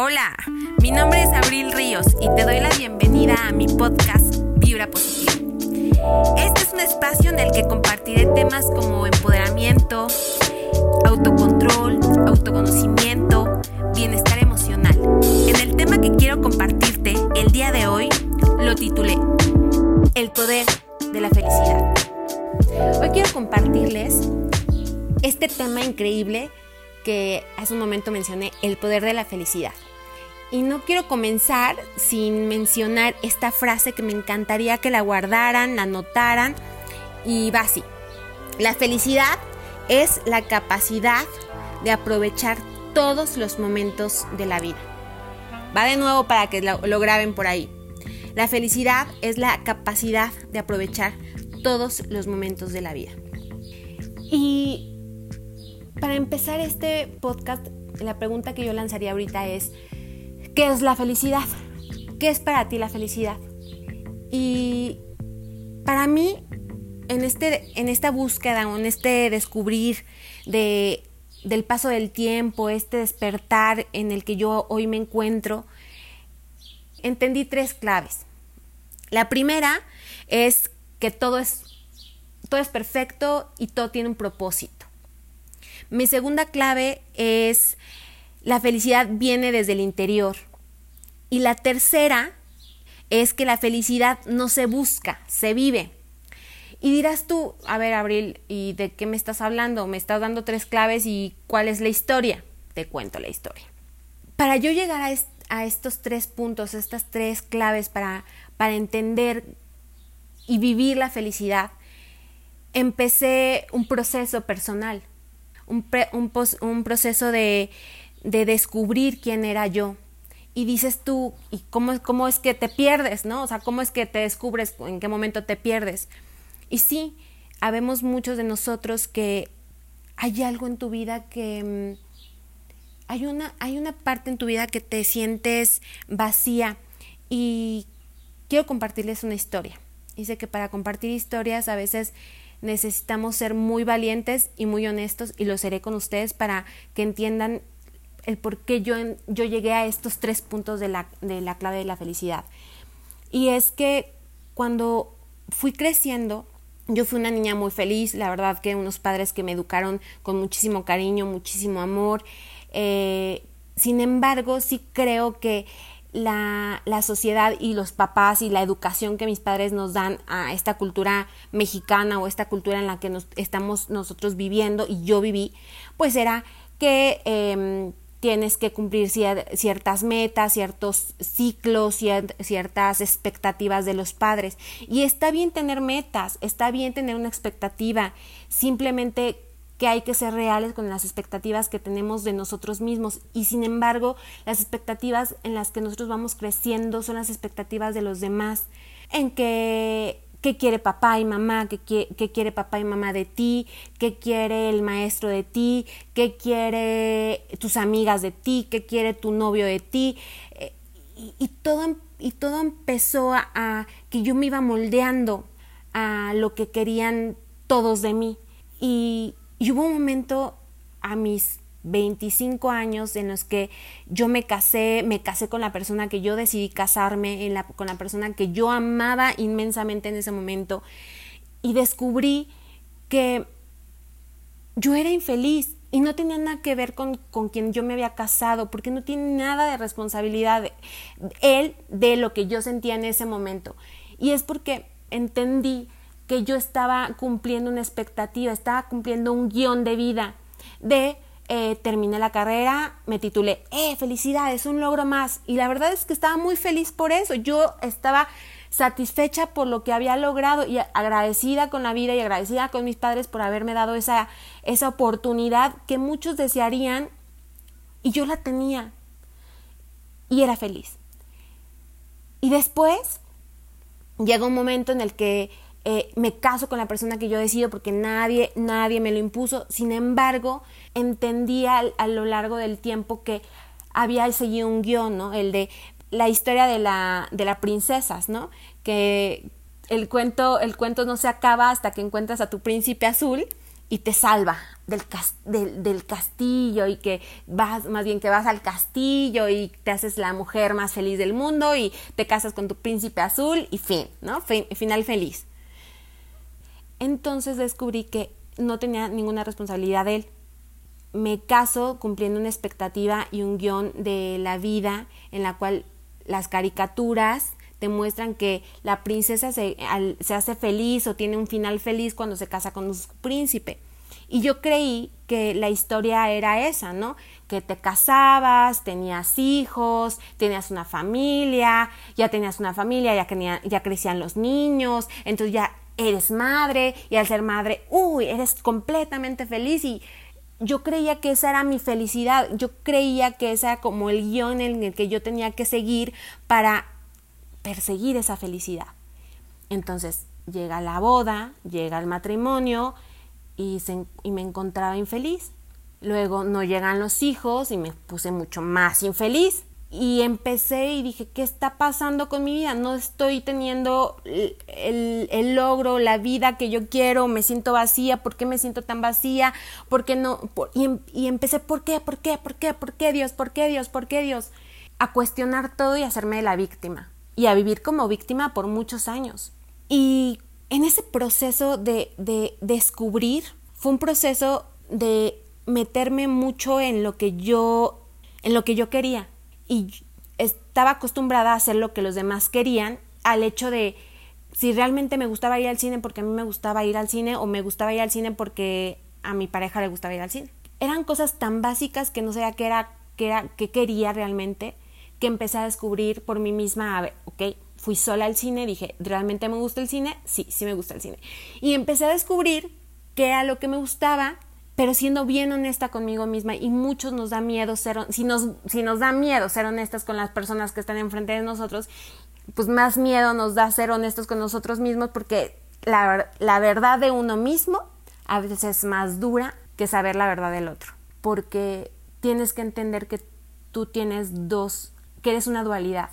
Hola, mi nombre es Abril Ríos y te doy la bienvenida a mi podcast Vibra Positiva. Este es un espacio en el que compartiré temas como empoderamiento, autocontrol, autoconocimiento, bienestar emocional. En el tema que quiero compartirte el día de hoy lo titulé El poder de la felicidad. Hoy quiero compartirles este tema increíble que hace un momento mencioné, el poder de la felicidad. Y no quiero comenzar sin mencionar esta frase que me encantaría que la guardaran, la notaran y va así. La felicidad es la capacidad de aprovechar todos los momentos de la vida. Va de nuevo para que lo, lo graben por ahí. La felicidad es la capacidad de aprovechar todos los momentos de la vida. Y para empezar este podcast, la pregunta que yo lanzaría ahorita es, ¿Qué es la felicidad? ¿Qué es para ti la felicidad? Y para mí, en, este, en esta búsqueda, en este descubrir de, del paso del tiempo, este despertar en el que yo hoy me encuentro, entendí tres claves. La primera es que todo es, todo es perfecto y todo tiene un propósito. Mi segunda clave es la felicidad viene desde el interior. Y la tercera es que la felicidad no se busca, se vive. Y dirás tú, a ver, Abril, ¿y de qué me estás hablando? Me estás dando tres claves y ¿cuál es la historia? Te cuento la historia. Para yo llegar a, estos tres puntos, estas tres claves para, para entender y vivir la felicidad, empecé un proceso personal, un, un, proceso de, de descubrir quién era yo, y dices tú, ¿y cómo, cómo es que te pierdes, no? O sea, ¿cómo es que te descubres en qué momento te pierdes? Y sí, habemos muchos de nosotros que hay algo en tu vida que... Mm, hay una, hay una parte en tu vida que te sientes vacía y quiero compartirles una historia. Dice que para compartir historias a veces necesitamos ser muy valientes y muy honestos y lo seré con ustedes para que entiendan el por qué yo, yo llegué a estos tres puntos de la, de la clave de la felicidad. Y es que cuando fui creciendo, yo fui una niña muy feliz, la verdad que unos padres que me educaron con muchísimo cariño, muchísimo amor. Eh, sin embargo, sí creo que la, la, sociedad y los papás y la educación que mis padres nos dan a esta cultura mexicana o esta cultura en la que nos, estamos nosotros viviendo y yo viví, pues era que em, tienes que cumplir ciertas metas, ciertos ciclos, ciertas expectativas de los padres. Y está bien tener metas, está bien tener una expectativa, simplemente que hay que ser reales con las expectativas que tenemos de nosotros mismos. Y sin embargo, las expectativas en las que nosotros vamos creciendo son las expectativas de los demás, en que qué quiere papá y mamá, qué, quiere papá y mamá de ti, qué quiere el maestro de ti, qué quiere tus amigas de ti, qué quiere tu novio de ti. Eh, y, todo, y todo empezó a, que yo me iba moldeando a lo que querían todos de mí. Y, y hubo un momento a mis 25 años en los que yo me casé, me casé con la persona que yo decidí casarme, con la persona que yo amaba inmensamente en ese momento y descubrí que yo era infeliz y no tenía nada que ver con, con quien yo me había casado, porque no tiene nada de responsabilidad él de lo que yo sentía en ese momento. Y es porque entendí que yo estaba cumpliendo una expectativa, estaba cumpliendo un guion de vida de eh, terminé la carrera, me titulé, ¡eh, felicidades! Un logro más. Y la verdad es que estaba muy feliz por eso. Yo estaba satisfecha por lo que había logrado y agradecida con la vida y agradecida con mis padres por haberme dado esa, esa oportunidad que muchos desearían y yo la tenía y era feliz. Y después llega un momento en el que eh, me caso con la persona que yo decido porque nadie, nadie me lo impuso. Sin embargo, entendía a, lo largo del tiempo que había seguido un guion, ¿no? El de la historia de la, de las princesas, ¿no? Que el cuento, el cuento no se acaba hasta que encuentras a tu príncipe azul y te salva del, del, castillo y que vas, más bien que vas al castillo y te haces la mujer más feliz del mundo y te casas con tu príncipe azul y fin, ¿no? final feliz. Entonces descubrí que no tenía ninguna responsabilidad de él. Me caso cumpliendo una expectativa y un guion de la vida en la cual las caricaturas te muestran que la princesa se, se hace feliz o tiene un final feliz cuando se casa con su príncipe. Y yo creí que la historia era esa, ¿no? Que te casabas, tenías hijos, tenías una familia, ya tenías una familia, ya, ya crecían los niños, entonces ya eres madre y al ser madre, uy, eres completamente feliz y yo creía que esa era mi felicidad, yo creía que esa era como el guion en el que yo tenía que seguir para perseguir esa felicidad. Entonces llega la boda, llega el matrimonio y, y me encontraba infeliz. Luego no llegan los hijos y me puse mucho más infeliz. Y empecé y dije, ¿qué está pasando con mi vida? No estoy teniendo el, logro, la vida que yo quiero, me siento vacía, ¿por qué me siento tan vacía? ¿Por qué no? y, em, y empecé, ¿por qué? ¿Por qué? ¿Por qué? ¿Por qué Dios? ¿Por qué Dios? ¿Por qué Dios? A cuestionar todo y hacerme la víctima y a vivir como víctima por muchos años. Y en ese proceso de, de descubrir, fue un proceso de meterme mucho en lo que yo, en lo que yo quería. Y estaba acostumbrada a hacer lo que los demás querían, al hecho de si realmente me gustaba ir al cine porque a mí me gustaba ir al cine o me gustaba ir al cine porque a mi pareja le gustaba ir al cine. Eran cosas tan básicas que no sabía qué era, qué era, qué quería realmente que empecé a descubrir por mí misma, a ver, ok, fui sola al cine, dije, ¿realmente me gusta el cine? Sí, sí me gusta el cine. Y empecé a descubrir qué era lo que me gustaba, pero siendo bien honesta conmigo misma y muchos nos da miedo ser, si nos, si nos da miedo ser honestas con las personas que están enfrente de nosotros, pues más miedo nos da ser honestos con nosotros mismos porque la, la verdad de uno mismo a veces es más dura que saber la verdad del otro, porque tienes que entender que tú tienes dos que eres una dualidad,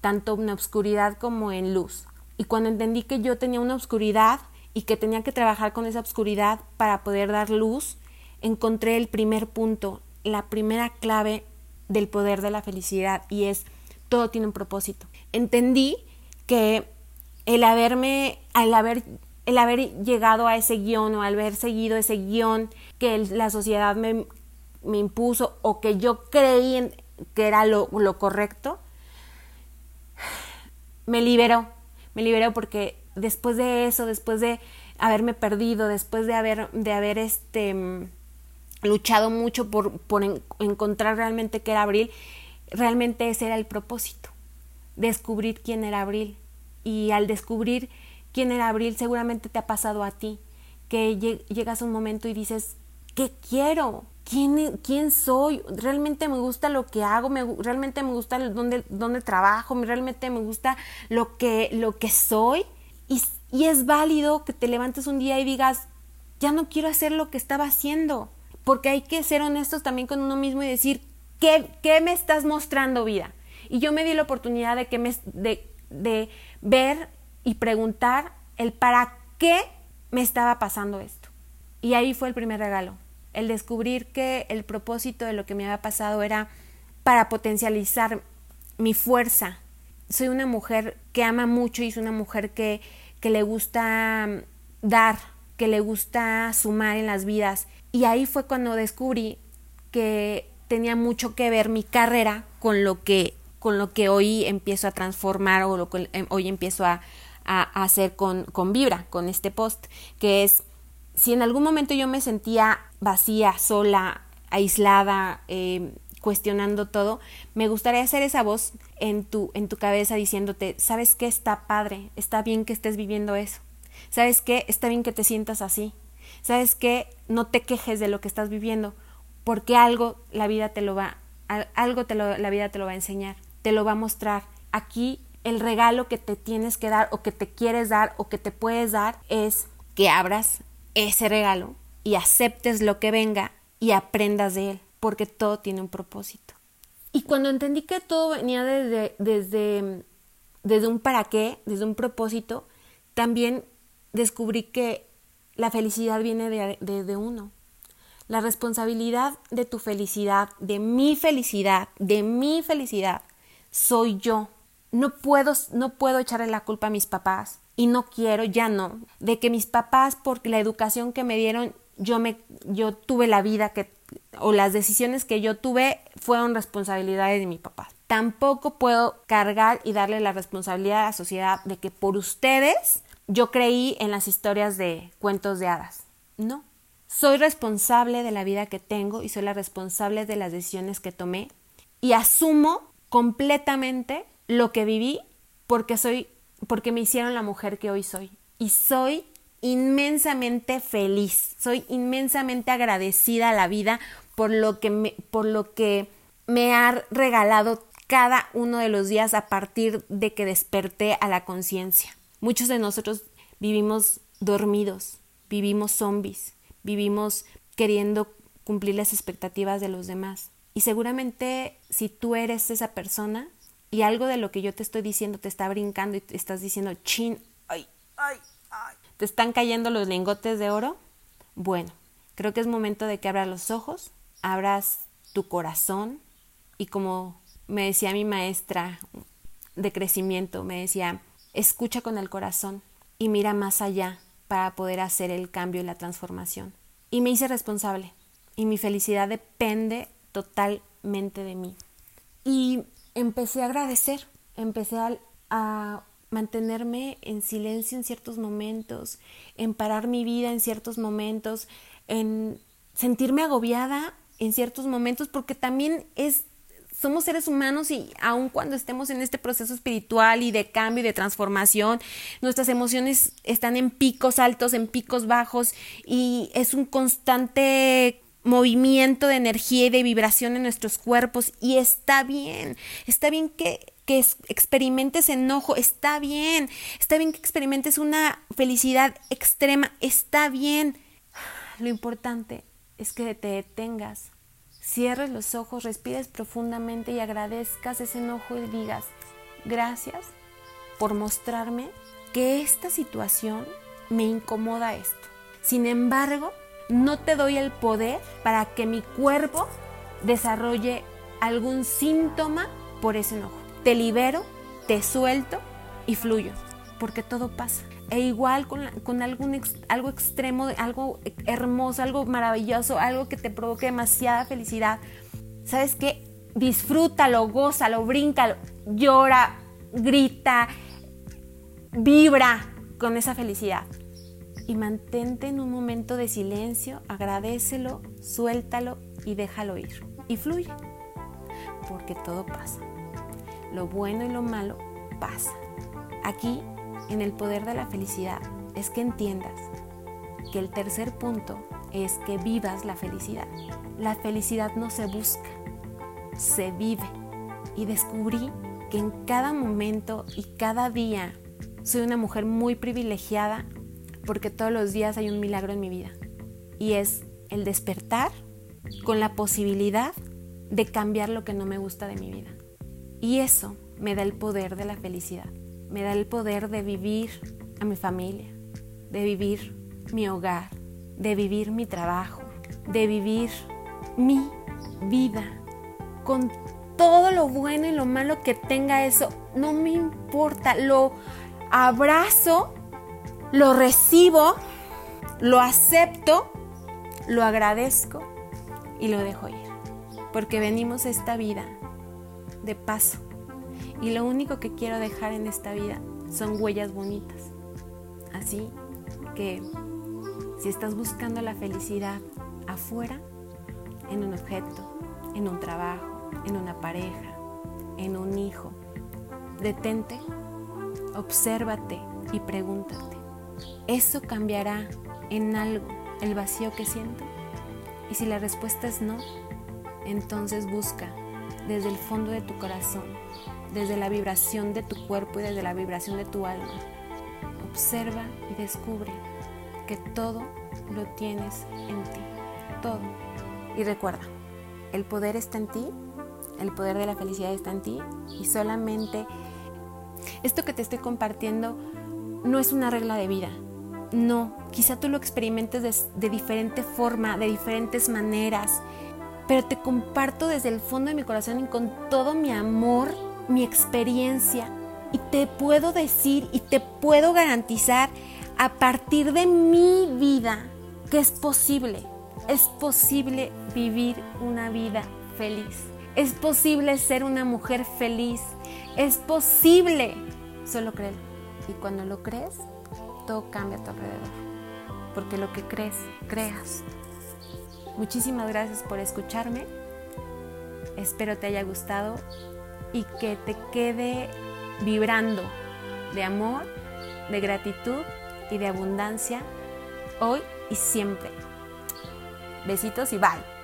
tanto en obscuridad como en luz. Y cuando entendí que yo tenía una obscuridad y que tenía que trabajar con esa obscuridad para poder dar luz, encontré el primer punto, la primera clave del poder de la felicidad y es todo tiene un propósito. Entendí que el haberme, al haber, el haber llegado a ese guion o al haber seguido ese guion que la sociedad me, me impuso o que yo creí que era lo, correcto, me liberó, me liberó porque después de eso, después de haberme perdido, después de haber, de haber este, luchado mucho por, por encontrar realmente qué era Abril, realmente ese era el propósito, descubrir quién era Abril. Y al descubrir quién era Abril, seguramente te ha pasado a ti, que llegas a un momento y dices, ¿qué quiero? quién, quién soy, realmente me gusta lo que hago, me, realmente me gusta dónde, trabajo, realmente me gusta lo que, lo que soy. Y, y es válido que te levantes un día y digas, ya no quiero hacer lo que estaba haciendo, porque hay que ser honestos también con uno mismo y decir, ¿qué, qué me estás mostrando vida? Y yo me di la oportunidad de, que me, de, de ver y preguntar el para qué me estaba pasando esto. Y ahí fue el primer regalo, el descubrir que el propósito de lo que me había pasado era para potencializar mi fuerza. Soy una mujer que ama mucho y soy una mujer que, que le gusta dar, que le gusta sumar en las vidas. Y ahí fue cuando descubrí que tenía mucho que ver mi carrera con lo que, con lo que hoy empiezo a transformar o lo que em, hoy empiezo a, a hacer con, con Vibra, con este post, que es si en algún momento yo me sentía vacía, sola, aislada, eh, cuestionando todo, me gustaría hacer esa voz en tu, en tu cabeza diciéndote, ¿sabes qué? Está padre, está bien que estés viviendo eso. ¿Sabes qué? Está bien que te sientas así. ¿Sabes qué? No te quejes de lo que estás viviendo, porque algo la vida te lo va, algo la vida te lo va a enseñar, te lo va a mostrar. Aquí el regalo que te tienes que dar o que te quieres dar o que te puedes dar es que abras ese regalo y aceptes lo que venga y aprendas de él, porque todo tiene un propósito. Y cuando entendí que todo venía desde, desde, desde un para qué, desde un propósito, también descubrí que la felicidad viene de, de uno. La responsabilidad de tu felicidad, de mi felicidad, de mi felicidad, soy yo. No puedo, no puedo echarle la culpa a mis papás y no quiero, ya no, de que mis papás, por la educación que me dieron, yo, me, yo tuve la vida que, o las decisiones que yo tuve fueron responsabilidades de mi papá. Tampoco puedo cargar y darle la responsabilidad a la sociedad de que por ustedes yo creí en las historias de cuentos de hadas. No. Soy responsable de la vida que tengo y soy la responsable de las decisiones que tomé y asumo completamente lo que viví porque soy porque me hicieron la mujer que hoy soy y soy inmensamente feliz, soy inmensamente agradecida a la vida por lo que me, por lo que me ha regalado cada uno de los días a partir de que desperté a la conciencia. Muchos de nosotros vivimos dormidos, vivimos zombies, vivimos queriendo cumplir las expectativas de los demás. Y seguramente si tú eres esa persona y algo de lo que yo te estoy diciendo te está brincando y te estás diciendo, chin, ay, ay, ay, te están cayendo los lingotes de oro, bueno, creo que es momento de que abras los ojos, abras tu corazón y como me decía mi maestra de crecimiento, me decía, escucha con el corazón y mira más allá para poder hacer el cambio y la transformación. Y me hice responsable y mi felicidad depende totalmente de mí. Y empecé a agradecer, empecé a, mantenerme en silencio en ciertos momentos, en parar mi vida en ciertos momentos, en sentirme agobiada en ciertos momentos, porque también es somos seres humanos y aun cuando estemos en este proceso espiritual y de cambio y de transformación, nuestras emociones están en picos altos, en picos bajos y es un constante movimiento de energía y de vibración en nuestros cuerpos y está bien, está bien que, que experimentes enojo, está bien, está bien que experimentes una felicidad extrema, está bien. Lo importante es que te detengas, cierres los ojos, respires profundamente y agradezcas ese enojo y digas, gracias por mostrarme que esta situación me incomoda esto. Sin embargo, no te doy el poder para que mi cuerpo desarrolle algún síntoma por ese enojo. Te libero, te suelto y fluyo, porque todo pasa. E igual con, algún algo extremo, algo hermoso, algo maravilloso, algo que te provoque demasiada felicidad. ¿Sabes qué? Disfrútalo, gózalo, bríncalo, llora, grita, vibra con esa felicidad y mantente en un momento de silencio, agradecelo, suéltalo y déjalo ir. Y fluye, porque todo pasa. Lo bueno y lo malo pasa. Aquí, en el poder de la felicidad, es que entiendas que el tercer punto es que vivas la felicidad. La felicidad no se busca, se vive. Y descubrí que en cada momento y cada día soy una mujer muy privilegiada porque todos los días hay un milagro en mi vida. Y es el despertar con la posibilidad de cambiar lo que no me gusta de mi vida. Y eso me da el poder de la felicidad. Me da el poder de vivir a mi familia, de vivir mi hogar, de vivir mi trabajo, de vivir mi vida con todo lo bueno y lo malo que tenga eso. No me importa, lo abrazo lo recibo, lo acepto, lo agradezco y lo dejo ir. Porque venimos a esta vida de paso. Y lo único que quiero dejar en esta vida son huellas bonitas. Así que si estás buscando la felicidad afuera, en un objeto, en un trabajo, en una pareja, en un hijo, detente, obsérvate y pregúntate. ¿Eso cambiará en algo el vacío que siento? Y si la respuesta es no, entonces busca desde el fondo de tu corazón, desde la vibración de tu cuerpo y desde la vibración de tu alma. Observa y descubre que todo lo tienes en ti, todo. Y recuerda, el poder está en ti, el poder de la felicidad está en ti y solamente esto que te estoy compartiendo no es una regla de vida, No, quizá tú lo experimentes de, de diferente forma, de diferentes maneras, pero te comparto desde el fondo de mi corazón y con todo mi amor, mi experiencia. Y te puedo decir y te puedo garantizar a partir de mi vida que es posible. Es posible vivir una vida feliz. Es posible ser una mujer feliz. Es posible. Solo créelo. Y cuando lo crees, todo cambia a tu alrededor. Porque lo que crees, creas. Muchísimas gracias por escucharme. Espero te haya gustado y que te quede vibrando de amor, de gratitud y de abundancia hoy y siempre. Besitos y bye.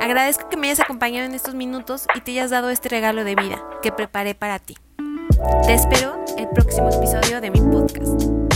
Agradezco que me hayas acompañado en estos minutos y te hayas dado este regalo de vida que preparé para ti. Te espero el próximo episodio de mi podcast.